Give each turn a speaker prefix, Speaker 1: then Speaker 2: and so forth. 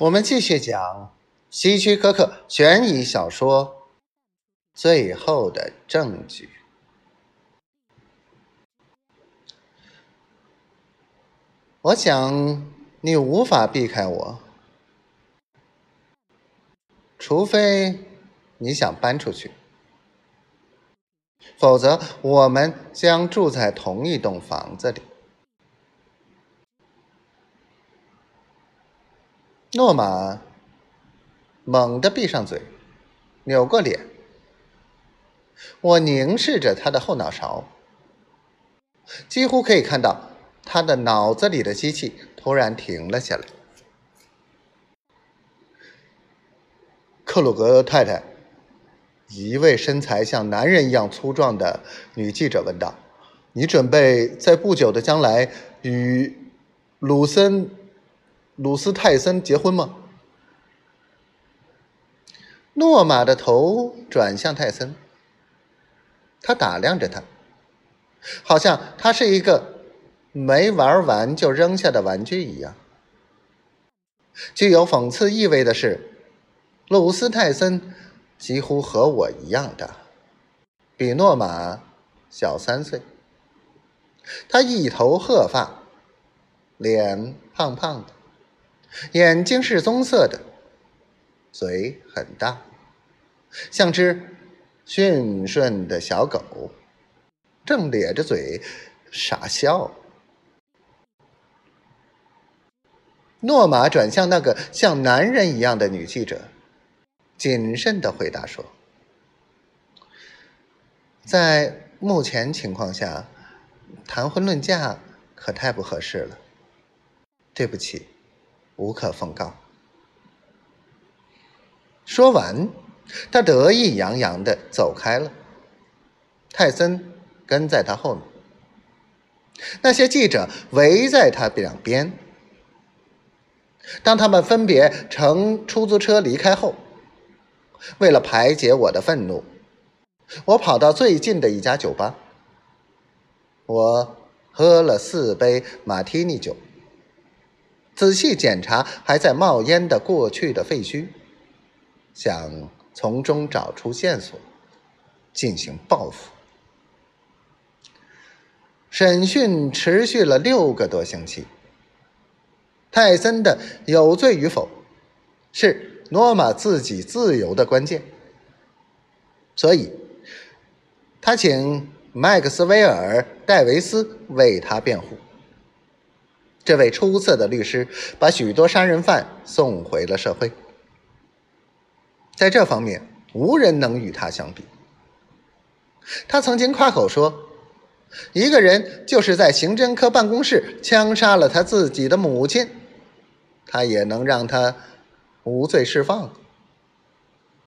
Speaker 1: 我们继续讲希区柯克悬疑小说《最后的证据》。我想你无法避开我，除非你想搬出去，否则我们将住在同一栋房子里。诺玛猛地闭上嘴，扭过脸。我凝视着他的后脑勺，几乎可以看到他的脑子里的机器突然停了下来。克鲁格太太，一位身材像男人一样粗壮的女记者问道：“你准备在不久的将来与鲁森？”鲁斯泰森结婚吗？诺玛的头转向泰森，他打量着他，好像他是一个没玩完就扔下的玩具一样。具有讽刺意味的是，鲁斯泰森几乎和我一样大，比诺玛小三岁。他一头褐发，脸胖胖的。眼睛是棕色的，嘴很大，像只驯顺的小狗，正咧着嘴傻笑。诺玛转向那个像男人一样的女记者，谨慎的回答说：“在目前情况下，谈婚论嫁可太不合适了。对不起。”无可奉告。说完，他得意洋洋的走开了。泰森跟在他后面，那些记者围在他两边。当他们分别乘出租车离开后，为了排解我的愤怒，我跑到最近的一家酒吧。我喝了四杯马提尼酒。仔细检查还在冒烟的过去的废墟，想从中找出线索，进行报复。审讯持续了六个多星期。泰森的有罪与否，是诺玛自己自由的关键，所以，他请麦克斯威尔·戴维斯为他辩护。这位出色的律师把许多杀人犯送回了社会，在这方面无人能与他相比。他曾经夸口说：“一个人就是在刑侦科办公室枪杀了他自己的母亲，他也能让他无罪释放。”